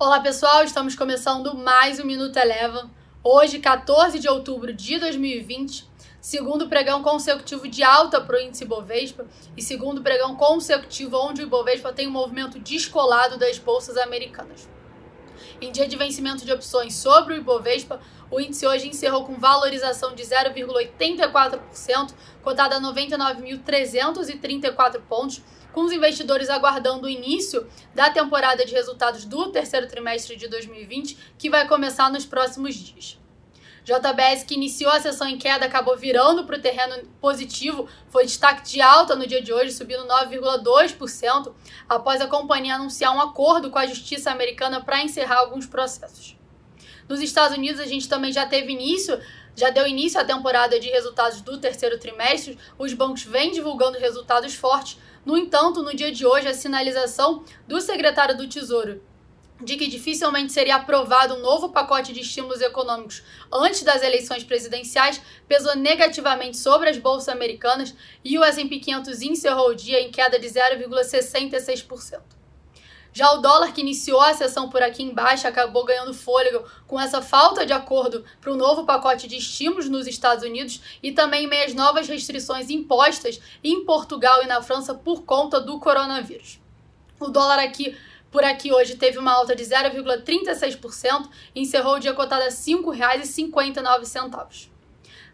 Olá pessoal, estamos começando mais um Minuto Eleva. Hoje, 14 de outubro de 2020, segundo pregão consecutivo de alta para o índice Bovespa e segundo pregão consecutivo onde o Ibovespa tem um movimento descolado das bolsas americanas. Em dia de vencimento de opções sobre o Ibovespa, o índice hoje encerrou com valorização de 0,84%, cotada a 99.334 pontos, com os investidores aguardando o início da temporada de resultados do terceiro trimestre de 2020, que vai começar nos próximos dias. JBS, que iniciou a sessão em queda, acabou virando para o terreno positivo, foi destaque de alta no dia de hoje, subindo 9,2%, após a companhia anunciar um acordo com a justiça americana para encerrar alguns processos. Nos Estados Unidos, a gente também já teve início já deu início à temporada de resultados do terceiro trimestre, os bancos vêm divulgando resultados fortes. No entanto, no dia de hoje, a sinalização do secretário do Tesouro de que dificilmente seria aprovado um novo pacote de estímulos econômicos antes das eleições presidenciais pesou negativamente sobre as bolsas americanas e o S&P 500 encerrou o dia em queda de 0,66%. Já o dólar, que iniciou a sessão por aqui embaixo, acabou ganhando fôlego com essa falta de acordo para o novo pacote de estímulos nos Estados Unidos e também em meio às novas restrições impostas em Portugal e na França por conta do coronavírus. O dólar aqui por aqui hoje teve uma alta de 0,36% e encerrou o dia cotado a R$ 5,59.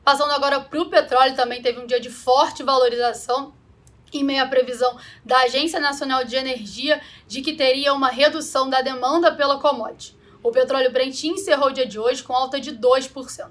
Passando agora para o petróleo, também teve um dia de forte valorização em meio à previsão da Agência Nacional de Energia de que teria uma redução da demanda pela commodity. O petróleo Brent encerrou o dia de hoje com alta de 2%.